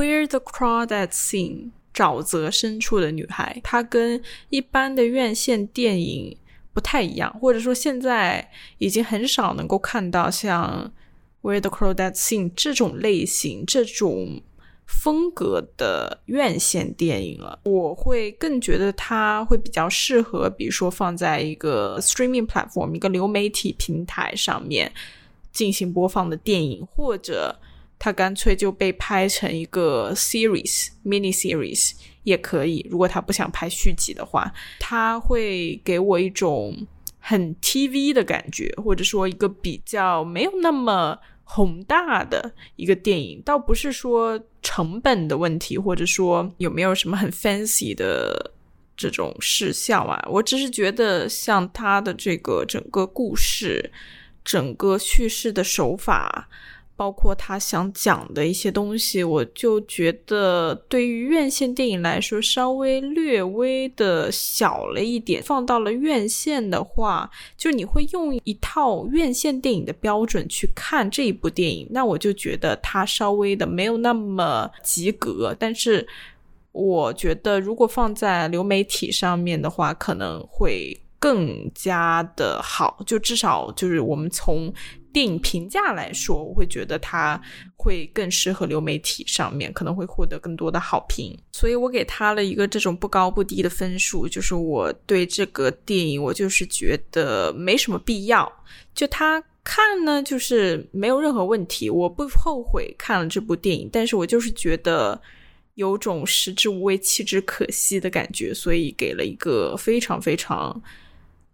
Where the Crawdads Sing，沼泽深处的女孩，它跟一般的院线电影不太一样，或者说现在已经很少能够看到像 Where the Crawdads Sing 这种类型、这种风格的院线电影了。我会更觉得它会比较适合，比如说放在一个 streaming platform 一个流媒体平台上面进行播放的电影，或者。它干脆就被拍成一个 series mini series 也可以。如果他不想拍续集的话，他会给我一种很 TV 的感觉，或者说一个比较没有那么宏大的一个电影。倒不是说成本的问题，或者说有没有什么很 fancy 的这种视效啊。我只是觉得，像他的这个整个故事、整个叙事的手法。包括他想讲的一些东西，我就觉得对于院线电影来说，稍微略微的小了一点。放到了院线的话，就你会用一套院线电影的标准去看这一部电影，那我就觉得它稍微的没有那么及格。但是，我觉得如果放在流媒体上面的话，可能会更加的好。就至少就是我们从。电影评价来说，我会觉得它会更适合流媒体上面，可能会获得更多的好评，所以我给他了一个这种不高不低的分数。就是我对这个电影，我就是觉得没什么必要。就他看呢，就是没有任何问题，我不后悔看了这部电影，但是我就是觉得有种食之无味，弃之可惜的感觉，所以给了一个非常非常。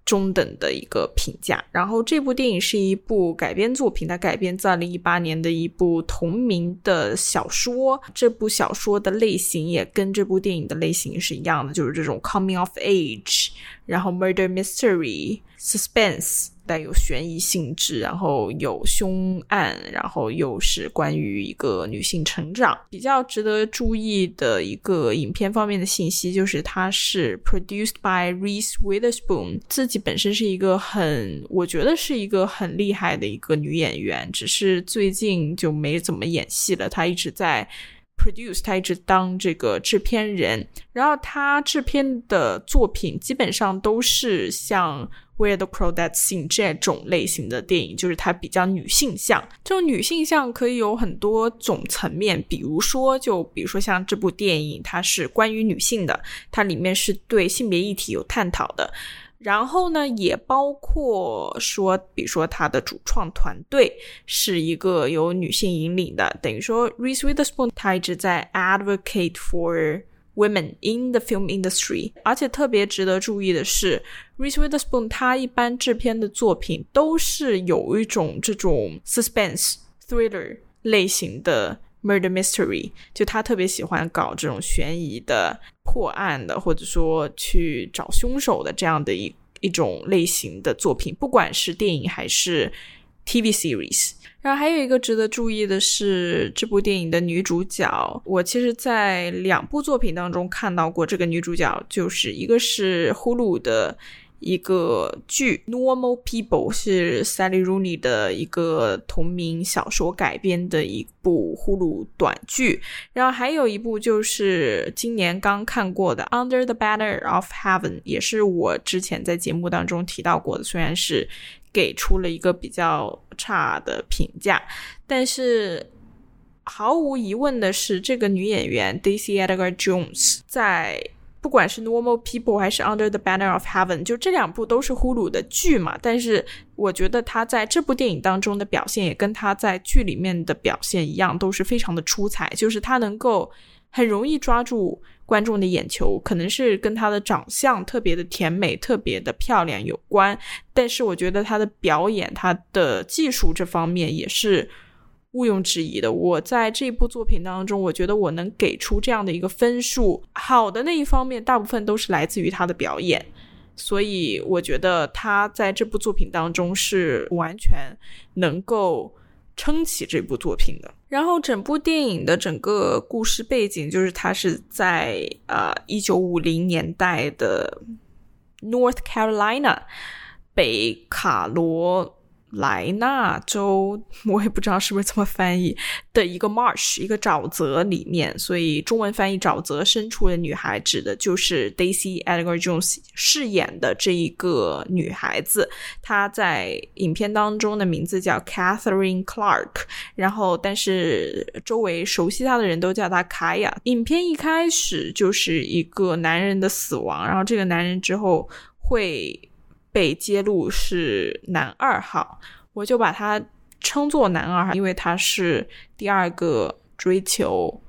中等的一个评价。然后这部电影是一部改编作品，它改编自二零一八年的一部同名的小说。这部小说的类型也跟这部电影的类型是一样的，就是这种 coming of age，然后 murder mystery suspense。带有悬疑性质，然后有凶案，然后又是关于一个女性成长。比较值得注意的一个影片方面的信息，就是它是 produced by Reese Witherspoon，自己本身是一个很，我觉得是一个很厉害的一个女演员，只是最近就没怎么演戏了。她一直在 produce，她一直当这个制片人，然后她制片的作品基本上都是像。Where the Crawdads Sing 这种类型的电影，就是它比较女性向。这种女性向可以有很多种层面，比如说，就比如说像这部电影，它是关于女性的，它里面是对性别议题有探讨的。然后呢，也包括说，比如说它的主创团队是一个由女性引领的，等于说 Reese Witherspoon 她一直在 advocate for。Women in the film industry，而且特别值得注意的是，Reese Witherspoon 他一般制片的作品都是有一种这种 suspense thriller 类型的 murder mystery，就他特别喜欢搞这种悬疑的破案的，或者说去找凶手的这样的一一种类型的作品，不管是电影还是 TV series。然后还有一个值得注意的是，这部电影的女主角，我其实，在两部作品当中看到过这个女主角，就是一个是呼噜的一个剧《Normal People》，是 Sally Rooney 的一个同名小说改编的一部呼噜短剧，然后还有一部就是今年刚看过的《Under the Banner of Heaven》，也是我之前在节目当中提到过的，虽然是。给出了一个比较差的评价，但是毫无疑问的是，这个女演员 Daisy Edgar Jones 在不管是 Normal People 还是 Under the Banner of Heaven，就这两部都是呼噜的剧嘛。但是我觉得她在这部电影当中的表现，也跟她在剧里面的表现一样，都是非常的出彩。就是她能够很容易抓住。观众的眼球可能是跟她的长相特别的甜美、特别的漂亮有关，但是我觉得她的表演、她的技术这方面也是毋庸置疑的。我在这部作品当中，我觉得我能给出这样的一个分数，好的那一方面大部分都是来自于她的表演，所以我觉得她在这部作品当中是完全能够。撑起这部作品的，然后整部电影的整个故事背景就是它是在呃一九五零年代的 North Carolina 北卡罗莱纳州，我也不知道是不是这么翻译的一个 marsh 一个沼泽里面，所以中文翻译“沼泽深处的女孩”指的就是 Daisy Edgar Jones 饰演的这一个女孩子。她在影片当中的名字叫 Catherine Clark，然后但是周围熟悉她的人都叫她卡雅。影片一开始就是一个男人的死亡，然后这个男人之后会。被揭露是男二号，我就把他称作男二号，因为他是第二个追求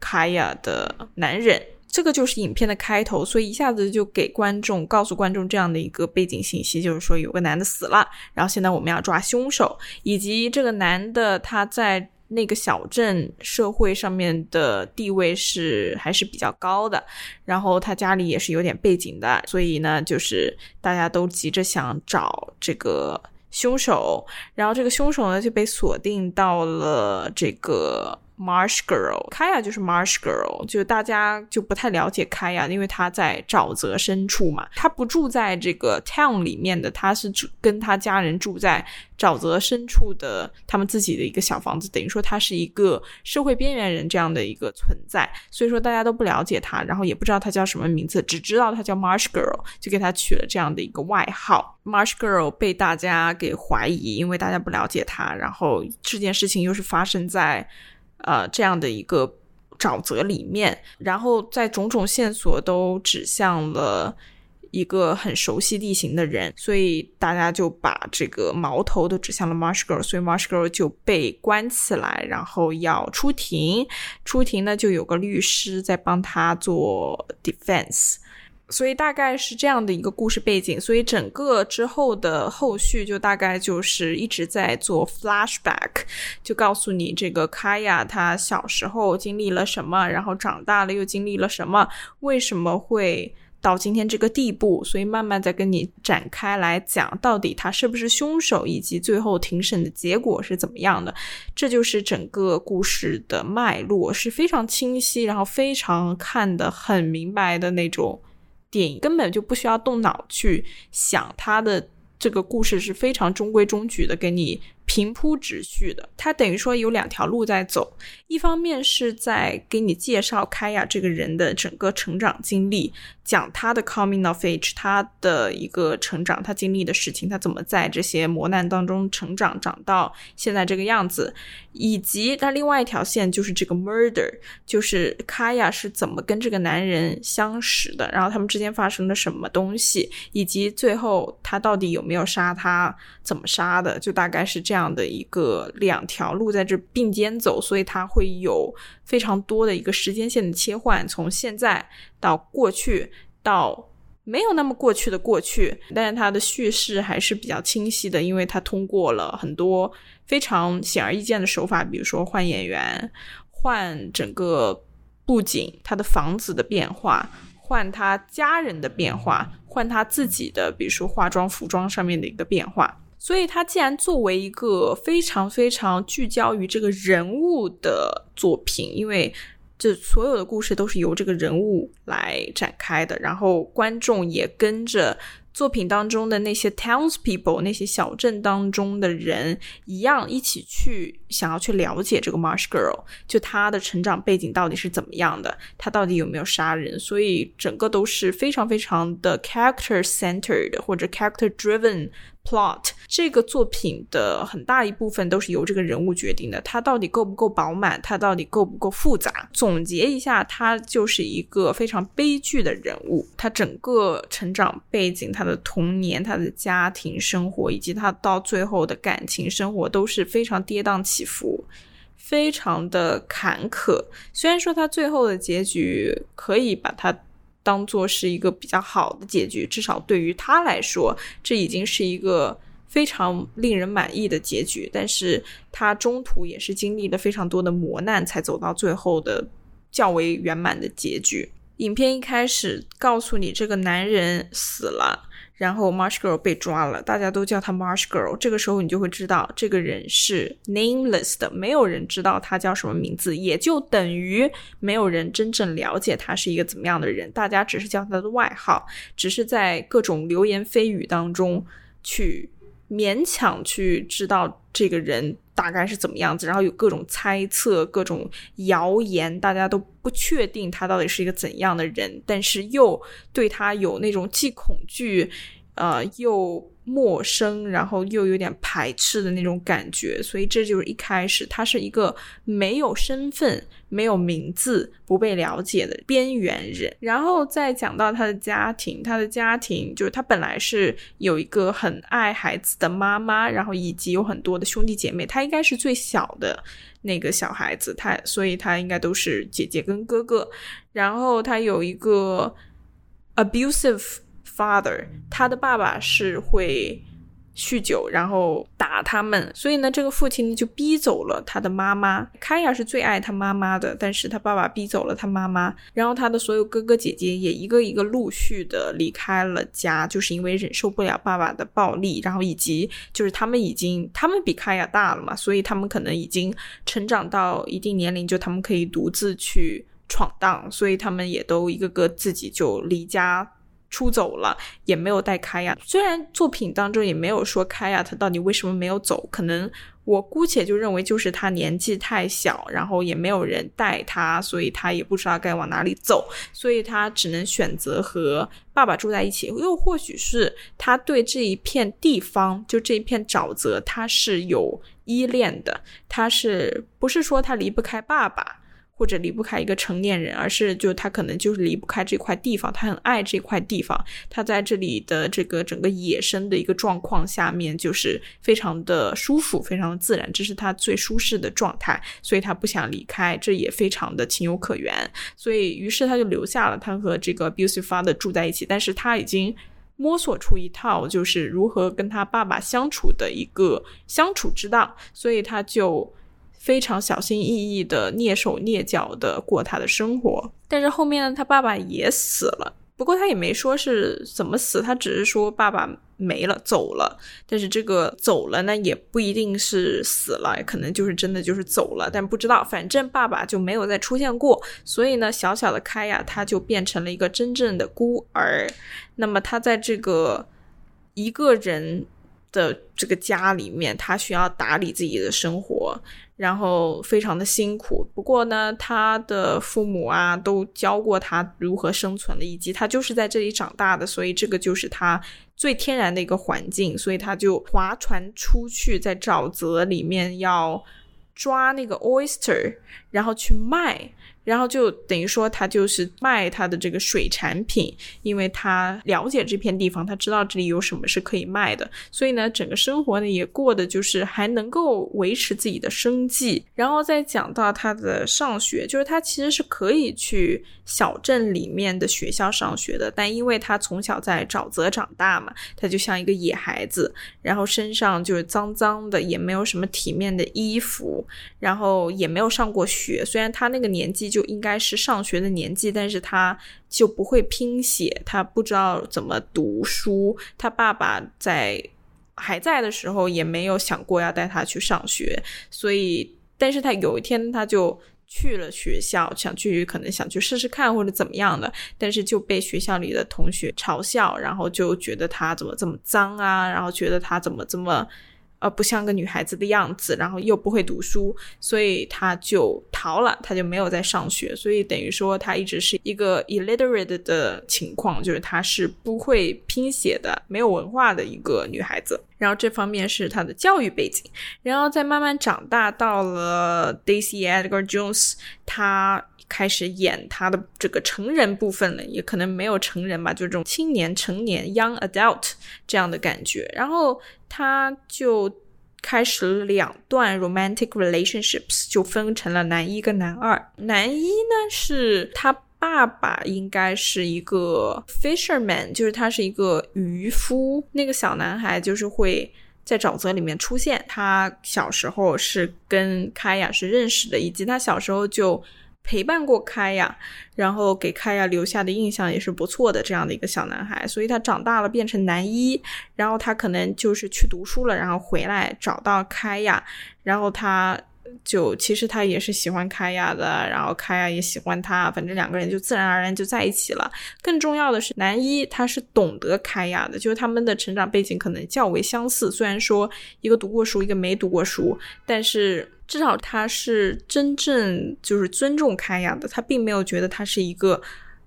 卡雅的男人。这个就是影片的开头，所以一下子就给观众告诉观众这样的一个背景信息，就是说有个男的死了，然后现在我们要抓凶手，以及这个男的他在。那个小镇社会上面的地位是还是比较高的，然后他家里也是有点背景的，所以呢，就是大家都急着想找这个凶手，然后这个凶手呢就被锁定到了这个。Marsh Girl，卡亚就是 Marsh Girl，就大家就不太了解卡亚，因为她在沼泽深处嘛，她不住在这个 town 里面的，她是住跟她家人住在沼泽深处的他们自己的一个小房子，等于说她是一个社会边缘人这样的一个存在，所以说大家都不了解她，然后也不知道她叫什么名字，只知道她叫 Marsh Girl，就给她取了这样的一个外号。Marsh Girl 被大家给怀疑，因为大家不了解她，然后这件事情又是发生在。呃，这样的一个沼泽里面，然后在种种线索都指向了一个很熟悉地形的人，所以大家就把这个矛头都指向了 Marsh Girl，所以 Marsh Girl 就被关起来，然后要出庭。出庭呢，就有个律师在帮他做 defense。所以大概是这样的一个故事背景，所以整个之后的后续就大概就是一直在做 flashback，就告诉你这个卡亚他小时候经历了什么，然后长大了又经历了什么，为什么会到今天这个地步，所以慢慢在跟你展开来讲，到底他是不是凶手，以及最后庭审的结果是怎么样的，这就是整个故事的脉络是非常清晰，然后非常看得很明白的那种。电影根本就不需要动脑去想，他的这个故事是非常中规中矩的，给你。平铺直叙的，它等于说有两条路在走，一方面是在给你介绍开亚这个人的整个成长经历，讲他的 coming of age，他的一个成长，他经历的事情，他怎么在这些磨难当中成长，长到现在这个样子，以及他另外一条线就是这个 murder，就是卡亚是怎么跟这个男人相识的，然后他们之间发生了什么东西，以及最后他到底有没有杀他，怎么杀的，就大概是这样。这样的一个两条路在这并肩走，所以它会有非常多的一个时间线的切换，从现在到过去，到没有那么过去的过去，但是它的叙事还是比较清晰的，因为它通过了很多非常显而易见的手法，比如说换演员、换整个布景、他的房子的变化、换他家人的变化、换他自己的，比如说化妆、服装上面的一个变化。所以，他既然作为一个非常非常聚焦于这个人物的作品，因为这所有的故事都是由这个人物来展开的，然后观众也跟着。作品当中的那些 townspeople，那些小镇当中的人一样，一起去想要去了解这个 Marsh Girl，就她的成长背景到底是怎么样的，她到底有没有杀人，所以整个都是非常非常的 character centered 或者 character driven plot。这个作品的很大一部分都是由这个人物决定的，他到底够不够饱满，他到底够不够复杂。总结一下，他就是一个非常悲剧的人物，他整个成长背景。他的童年、他的家庭生活，以及他到最后的感情生活，都是非常跌宕起起伏，非常的坎坷。虽然说他最后的结局可以把它当做是一个比较好的结局，至少对于他来说，这已经是一个非常令人满意的结局。但是他中途也是经历了非常多的磨难，才走到最后的较为圆满的结局。影片一开始告诉你，这个男人死了。然后 Marsh Girl 被抓了，大家都叫他 Marsh Girl。这个时候你就会知道，这个人是 nameless 的，没有人知道他叫什么名字，也就等于没有人真正了解他是一个怎么样的人。大家只是叫他的外号，只是在各种流言蜚语当中去勉强去知道这个人大概是怎么样子，然后有各种猜测、各种谣言，大家都不确定他到底是一个怎样的人，但是又对他有那种既恐惧，呃，又。陌生，然后又有点排斥的那种感觉，所以这就是一开始他是一个没有身份、没有名字、不被了解的边缘人。然后再讲到他的家庭，他的家庭就是他本来是有一个很爱孩子的妈妈，然后以及有很多的兄弟姐妹，他应该是最小的那个小孩子，他所以他应该都是姐姐跟哥哥。然后他有一个 abusive。father，他的爸爸是会酗酒，然后打他们，所以呢，这个父亲就逼走了他的妈妈。凯亚是最爱他妈妈的，但是他爸爸逼走了他妈妈，然后他的所有哥哥姐姐也一个一个陆续的离开了家，就是因为忍受不了爸爸的暴力，然后以及就是他们已经他们比凯亚大了嘛，所以他们可能已经成长到一定年龄，就他们可以独自去闯荡，所以他们也都一个个自己就离家。出走了，也没有带开亚。虽然作品当中也没有说开亚他到底为什么没有走，可能我姑且就认为就是他年纪太小，然后也没有人带他，所以他也不知道该往哪里走，所以他只能选择和爸爸住在一起。又或许是他对这一片地方，就这一片沼泽，他是有依恋的，他是不是说他离不开爸爸？或者离不开一个成年人，而是就他可能就是离不开这块地方，他很爱这块地方，他在这里的这个整个野生的一个状况下面，就是非常的舒服，非常的自然，这是他最舒适的状态，所以他不想离开，这也非常的情有可原，所以于是他就留下了，他和这个 b u s y Father 住在一起，但是他已经摸索出一套就是如何跟他爸爸相处的一个相处之道，所以他就。非常小心翼翼的蹑手蹑脚的过他的生活，但是后面，他爸爸也死了。不过他也没说是怎么死，他只是说爸爸没了，走了。但是这个走了呢，也不一定是死了，可能就是真的就是走了，但不知道。反正爸爸就没有再出现过，所以呢，小小的开呀，他就变成了一个真正的孤儿。那么他在这个一个人的这个家里面，他需要打理自己的生活。然后非常的辛苦，不过呢，他的父母啊都教过他如何生存的，以及他就是在这里长大的，所以这个就是他最天然的一个环境，所以他就划船出去，在沼泽里面要抓那个 oyster，然后去卖。然后就等于说，他就是卖他的这个水产品，因为他了解这片地方，他知道这里有什么是可以卖的，所以呢，整个生活呢也过得就是还能够维持自己的生计。然后再讲到他的上学，就是他其实是可以去小镇里面的学校上学的，但因为他从小在沼泽长大嘛，他就像一个野孩子，然后身上就是脏脏的，也没有什么体面的衣服，然后也没有上过学，虽然他那个年纪。就应该是上学的年纪，但是他就不会拼写，他不知道怎么读书。他爸爸在还在的时候也没有想过要带他去上学，所以，但是他有一天他就去了学校，想去可能想去试试看或者怎么样的，但是就被学校里的同学嘲笑，然后就觉得他怎么这么脏啊，然后觉得他怎么这么。呃，不像个女孩子的样子，然后又不会读书，所以他就逃了，他就没有在上学，所以等于说他一直是一个 illiterate 的情况，就是他是不会拼写的，没有文化的一个女孩子。然后这方面是她的教育背景，然后再慢慢长大，到了 Daisy Edgar Jones，他开始演他的这个成人部分了，也可能没有成人吧，就这种青年、成年 young adult 这样的感觉，然后。他就开始了两段 romantic relationships，就分成了男一跟男二。男一呢是他爸爸应该是一个 fisherman，就是他是一个渔夫。那个小男孩就是会在沼泽里面出现。他小时候是跟凯亚是认识的，以及他小时候就。陪伴过开呀，然后给开呀留下的印象也是不错的，这样的一个小男孩，所以他长大了变成男一，然后他可能就是去读书了，然后回来找到开呀，然后他就其实他也是喜欢开亚的，然后开亚也喜欢他，反正两个人就自然而然就在一起了。更重要的是，男一他是懂得开亚的，就是他们的成长背景可能较为相似。虽然说一个读过书，一个没读过书，但是至少他是真正就是尊重开亚的，他并没有觉得他是一个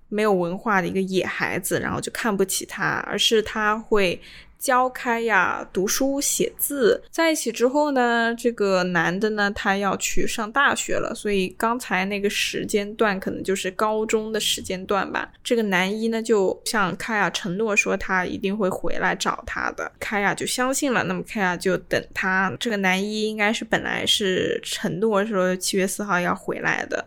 没有文化的一个野孩子，然后就看不起他，而是他会。教开呀读书写字，在一起之后呢，这个男的呢，他要去上大学了，所以刚才那个时间段可能就是高中的时间段吧。这个男一呢，就向开亚承诺说他一定会回来找他的，开亚就相信了。那么开亚就等他。这个男一应该是本来是承诺说七月四号要回来的。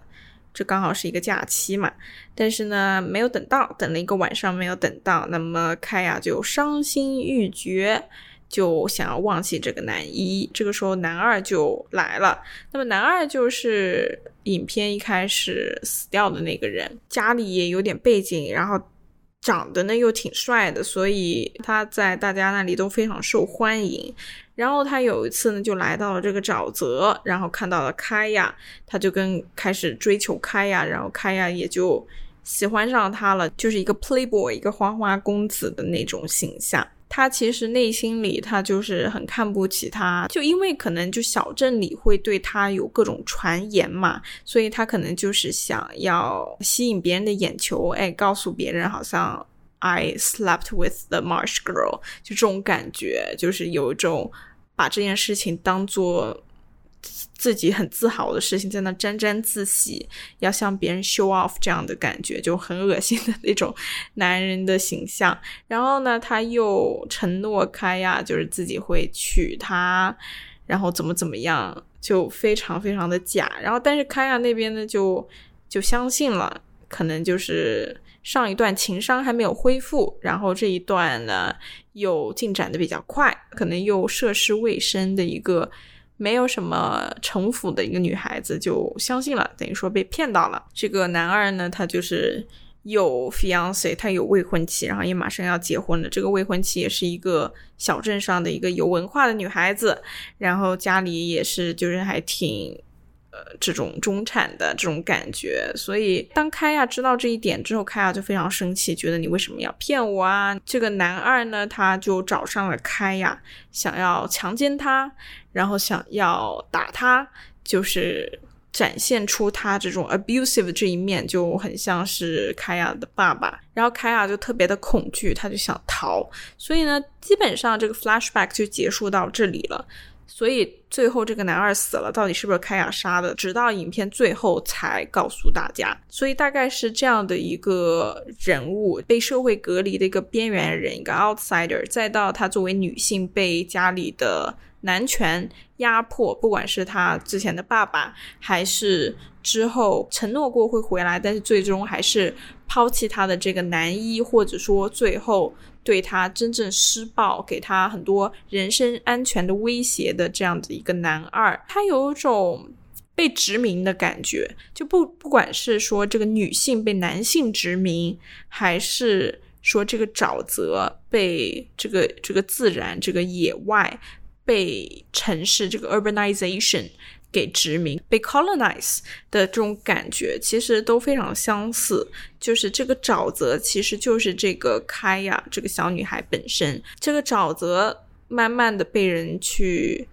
这刚好是一个假期嘛，但是呢，没有等到，等了一个晚上没有等到，那么开亚就伤心欲绝，就想要忘记这个男一。这个时候，男二就来了。那么，男二就是影片一开始死掉的那个人，家里也有点背景，然后长得呢又挺帅的，所以他在大家那里都非常受欢迎。然后他有一次呢，就来到了这个沼泽，然后看到了开亚，他就跟开始追求开亚，然后开亚也就喜欢上他了，就是一个 playboy，一个花花公子的那种形象。他其实内心里他就是很看不起他，就因为可能就小镇里会对他有各种传言嘛，所以他可能就是想要吸引别人的眼球，哎，告诉别人好像 I slept with the marsh girl，就这种感觉，就是有一种。把这件事情当做自己很自豪的事情，在那沾沾自喜，要向别人 show off 这样的感觉，就很恶心的那种男人的形象。然后呢，他又承诺开呀，就是自己会娶她，然后怎么怎么样，就非常非常的假。然后，但是开亚那边呢，就就相信了，可能就是。上一段情商还没有恢复，然后这一段呢又进展的比较快，可能又涉世未深的一个没有什么城府的一个女孩子就相信了，等于说被骗到了。这个男二呢，他就是有 fiance，他有未婚妻，然后也马上要结婚了。这个未婚妻也是一个小镇上的一个有文化的女孩子，然后家里也是就是还挺。这种中产的这种感觉，所以当开亚知道这一点之后，开亚就非常生气，觉得你为什么要骗我啊？这个男二呢，他就找上了开亚，想要强奸他，然后想要打他，就是展现出他这种 abusive 这一面，就很像是凯亚的爸爸。然后凯亚就特别的恐惧，他就想逃，所以呢，基本上这个 flashback 就结束到这里了。所以最后这个男二死了，到底是不是开亚杀的？直到影片最后才告诉大家。所以大概是这样的一个人物，被社会隔离的一个边缘人，一个 outsider，再到他作为女性被家里的男权压迫，不管是他之前的爸爸，还是之后承诺过会回来，但是最终还是抛弃他的这个男一，或者说最后。对他真正施暴，给他很多人身安全的威胁的这样的一个男二，他有一种被殖民的感觉。就不不管是说这个女性被男性殖民，还是说这个沼泽被这个这个自然这个野外被城市这个 urbanization。给殖民被 colonize 的这种感觉，其实都非常相似。就是这个沼泽，其实就是这个开呀，这个小女孩本身。这个沼泽慢慢的被人去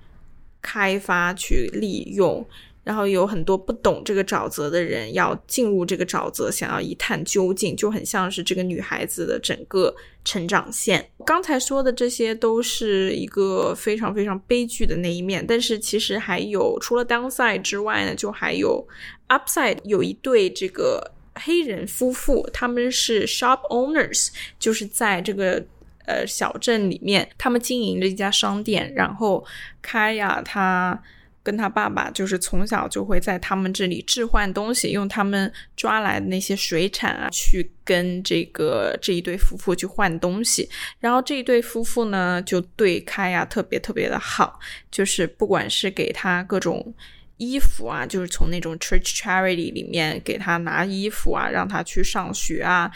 开发、去利用。然后有很多不懂这个沼泽的人要进入这个沼泽，想要一探究竟，就很像是这个女孩子的整个成长线。刚才说的这些都是一个非常非常悲剧的那一面，但是其实还有除了 downside 之外呢，就还有 upside。有一对这个黑人夫妇，他们是 shop owners，就是在这个呃小镇里面，他们经营着一家商店，然后开呀他。跟他爸爸就是从小就会在他们这里置换东西，用他们抓来的那些水产啊，去跟这个这一对夫妇去换东西。然后这一对夫妇呢，就对开呀特别特别的好，就是不管是给他各种衣服啊，就是从那种 church charity 里面给他拿衣服啊，让他去上学啊。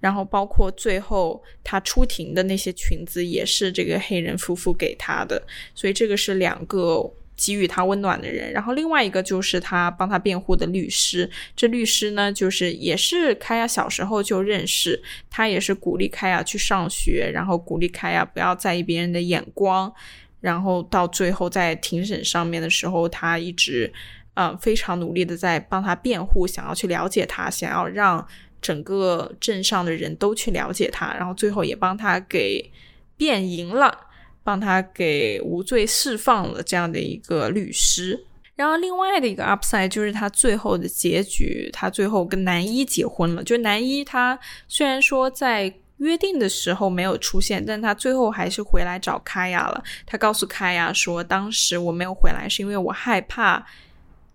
然后包括最后他出庭的那些裙子，也是这个黑人夫妇给他的。所以这个是两个。给予他温暖的人，然后另外一个就是他帮他辩护的律师。这律师呢，就是也是开亚小时候就认识，他也是鼓励开亚去上学，然后鼓励开亚不要在意别人的眼光。然后到最后在庭审上面的时候，他一直嗯非常努力的在帮他辩护，想要去了解他，想要让整个镇上的人都去了解他，然后最后也帮他给辩赢了。帮他给无罪释放了这样的一个律师，然后另外的一个 upside 就是他最后的结局，他最后跟男一结婚了。就男一他虽然说在约定的时候没有出现，但他最后还是回来找卡亚了。他告诉卡亚说，当时我没有回来是因为我害怕，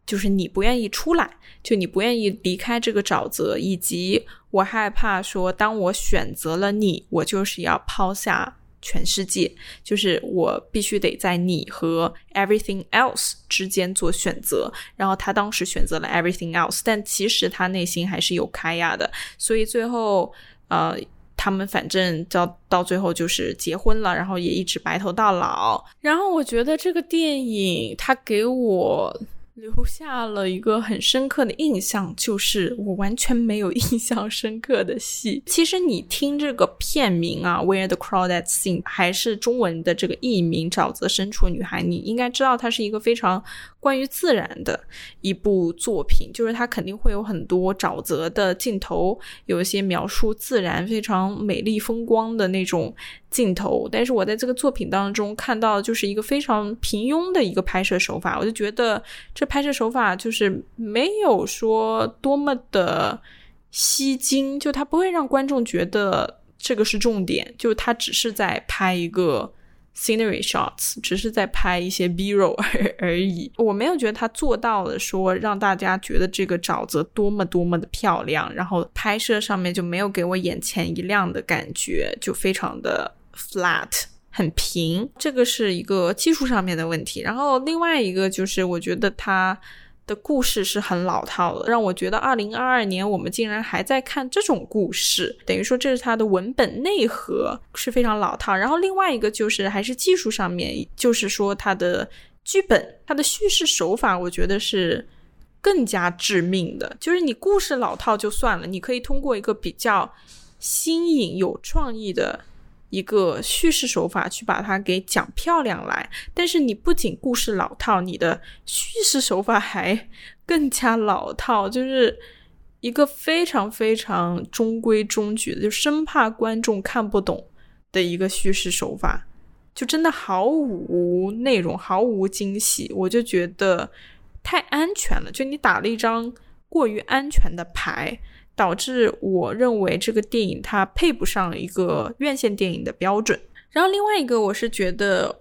就是你不愿意出来，就你不愿意离开这个沼泽，以及我害怕说，当我选择了你，我就是要抛下。全世界就是我必须得在你和 everything else 之间做选择，然后他当时选择了 everything else，但其实他内心还是有开亚的，所以最后呃，他们反正到到最后就是结婚了，然后也一直白头到老。然后我觉得这个电影它给我。留下了一个很深刻的印象，就是我完全没有 印象深刻的戏。其实你听这个片名啊，《Where the Crawdads Sing》，还是中文的这个译名《沼泽深处的女孩》，你应该知道它是一个非常。关于自然的一部作品，就是它肯定会有很多沼泽的镜头，有一些描述自然非常美丽风光的那种镜头。但是我在这个作品当中看到，就是一个非常平庸的一个拍摄手法。我就觉得这拍摄手法就是没有说多么的吸睛，就它不会让观众觉得这个是重点，就它只是在拍一个。Scenery shots 只是在拍一些 B roll 而而已，我没有觉得他做到了说让大家觉得这个沼泽多么多么的漂亮，然后拍摄上面就没有给我眼前一亮的感觉，就非常的 flat 很平，这个是一个技术上面的问题。然后另外一个就是我觉得他。的故事是很老套的，让我觉得二零二二年我们竟然还在看这种故事，等于说这是它的文本内核是非常老套。然后另外一个就是还是技术上面，就是说它的剧本、它的叙事手法，我觉得是更加致命的。就是你故事老套就算了，你可以通过一个比较新颖、有创意的。一个叙事手法去把它给讲漂亮来，但是你不仅故事老套，你的叙事手法还 更加老套，就是一个非常非常中规中矩的，就生怕观众看不懂的一个叙事手法，就真的毫无内容，毫无惊喜，我就觉得太安全了，就你打了一张过于安全的牌。导致我认为这个电影它配不上一个院线电影的标准。然后另外一个，我是觉得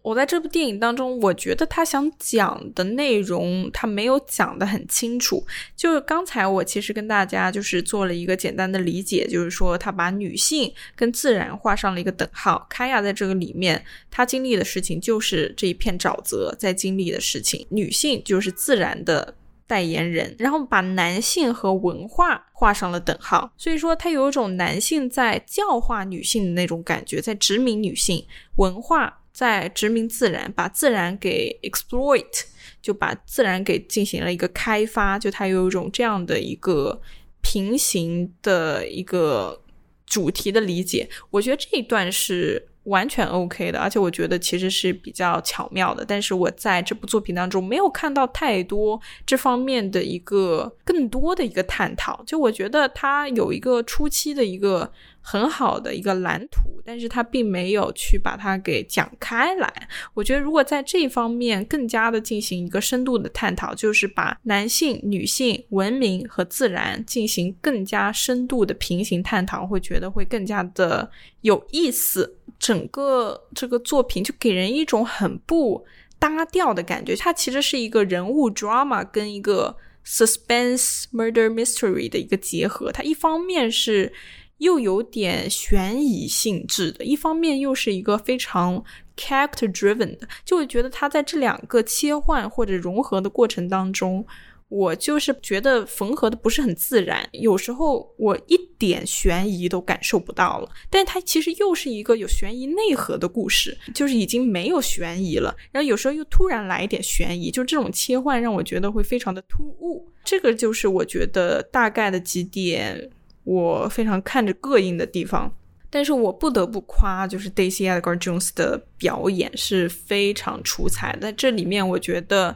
我在这部电影当中，我觉得他想讲的内容他没有讲的很清楚。就刚才我其实跟大家就是做了一个简单的理解，就是说他把女性跟自然画上了一个等号。凯亚在这个里面，她经历的事情就是这一片沼泽在经历的事情，女性就是自然的。代言人，然后把男性和文化画上了等号，所以说他有一种男性在教化女性的那种感觉，在殖民女性文化，在殖民自然，把自然给 exploit，就把自然给进行了一个开发，就他有一种这样的一个平行的一个主题的理解，我觉得这一段是。完全 OK 的，而且我觉得其实是比较巧妙的。但是我在这部作品当中没有看到太多这方面的一个更多的一个探讨。就我觉得它有一个初期的一个。很好的一个蓝图，但是他并没有去把它给讲开来。我觉得如果在这方面更加的进行一个深度的探讨，就是把男性、女性、文明和自然进行更加深度的平行探讨，会觉得会更加的有意思。整个这个作品就给人一种很不搭调的感觉，它其实是一个人物 drama 跟一个 suspense murder mystery 的一个结合。它一方面是。又有点悬疑性质的，一方面又是一个非常 character driven 的，就会觉得它在这两个切换或者融合的过程当中，我就是觉得缝合的不是很自然，有时候我一点悬疑都感受不到了。但它其实又是一个有悬疑内核的故事，就是已经没有悬疑了，然后有时候又突然来一点悬疑，就这种切换让我觉得会非常的突兀。这个就是我觉得大概的几点我非常看着膈应的地方。但是我不得不夸，就是 Daisy Edgar Jones 的表演是非常出彩。在这里面，我觉得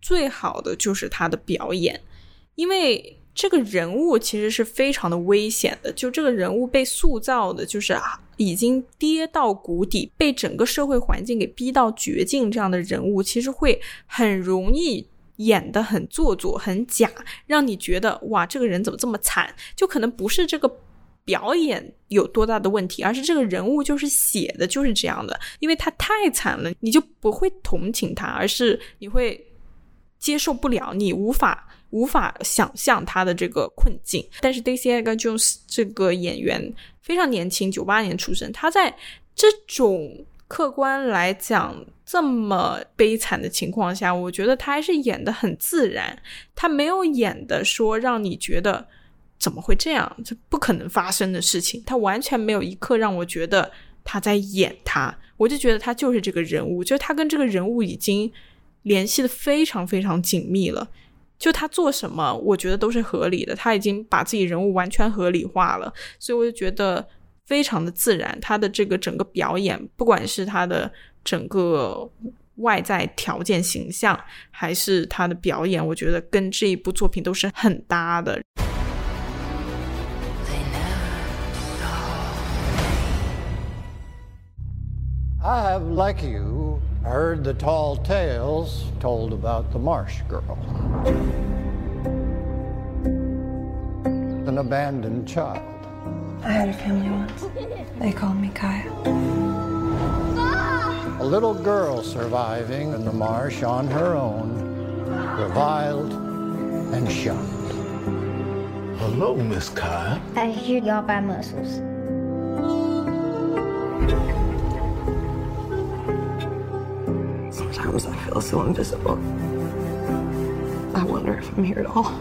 最好的就是他的表演，因为这个人物其实是非常的危险的。就这个人物被塑造的，就是已经跌到谷底，被整个社会环境给逼到绝境，这样的人物其实会很容易演的很做作、很假，让你觉得哇，这个人怎么这么惨？就可能不是这个。表演有多大的问题，而是这个人物就是写的就是这样的，因为他太惨了，你就不会同情他，而是你会接受不了，你无法无法想象他的这个困境。但是 Daisy Ag Jones 这个演员非常年轻，九八年出生，他在这种客观来讲这么悲惨的情况下，我觉得他还是演的很自然，他没有演的说让你觉得。怎么会这样？这不可能发生的事情。他完全没有一刻让我觉得他在演他，我就觉得他就是这个人物，就他跟这个人物已经联系的非常非常紧密了。就他做什么，我觉得都是合理的。他已经把自己人物完全合理化了，所以我就觉得非常的自然。他的这个整个表演，不管是他的整个外在条件形象，还是他的表演，我觉得跟这一部作品都是很搭的。I have, like you, heard the tall tales told about the Marsh Girl. An abandoned child. I had a family once. They called me Kaya. A little girl surviving in the marsh on her own, reviled and shunned. Hello, Miss Kaya. I hear y'all buy mussels. Sometimes I feel so invisible. I wonder if I'm here at all.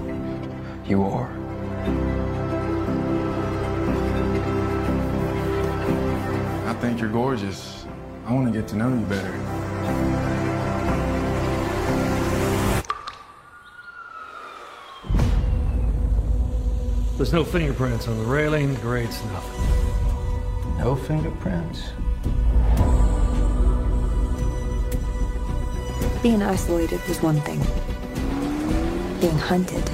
You are. I think you're gorgeous. I want to get to know you better. There's no fingerprints on the railing, the grates, nothing. No fingerprints. Being isolated was one thing. Being hunted,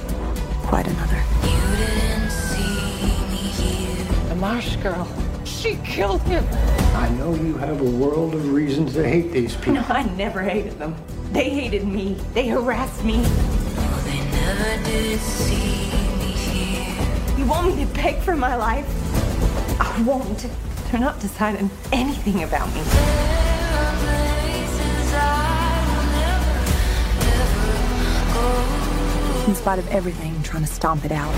quite another. You didn't see me here. The Marsh girl. She killed him. I know you have a world of reasons to hate these people. No, I never hated them. They hated me. They harassed me. They never did see me here. You want me to beg for my life? I won't. They're not deciding anything about me. In spite of everything trying to stomp it out,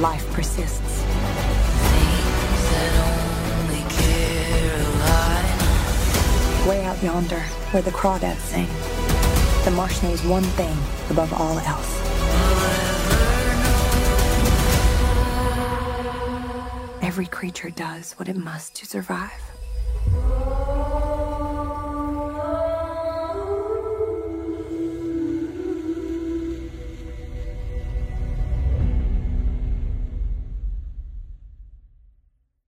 life persists. Things that only Caroline Way out yonder, where the crawdads sing, the marsh knows one thing above all else. Every creature does what it must to survive.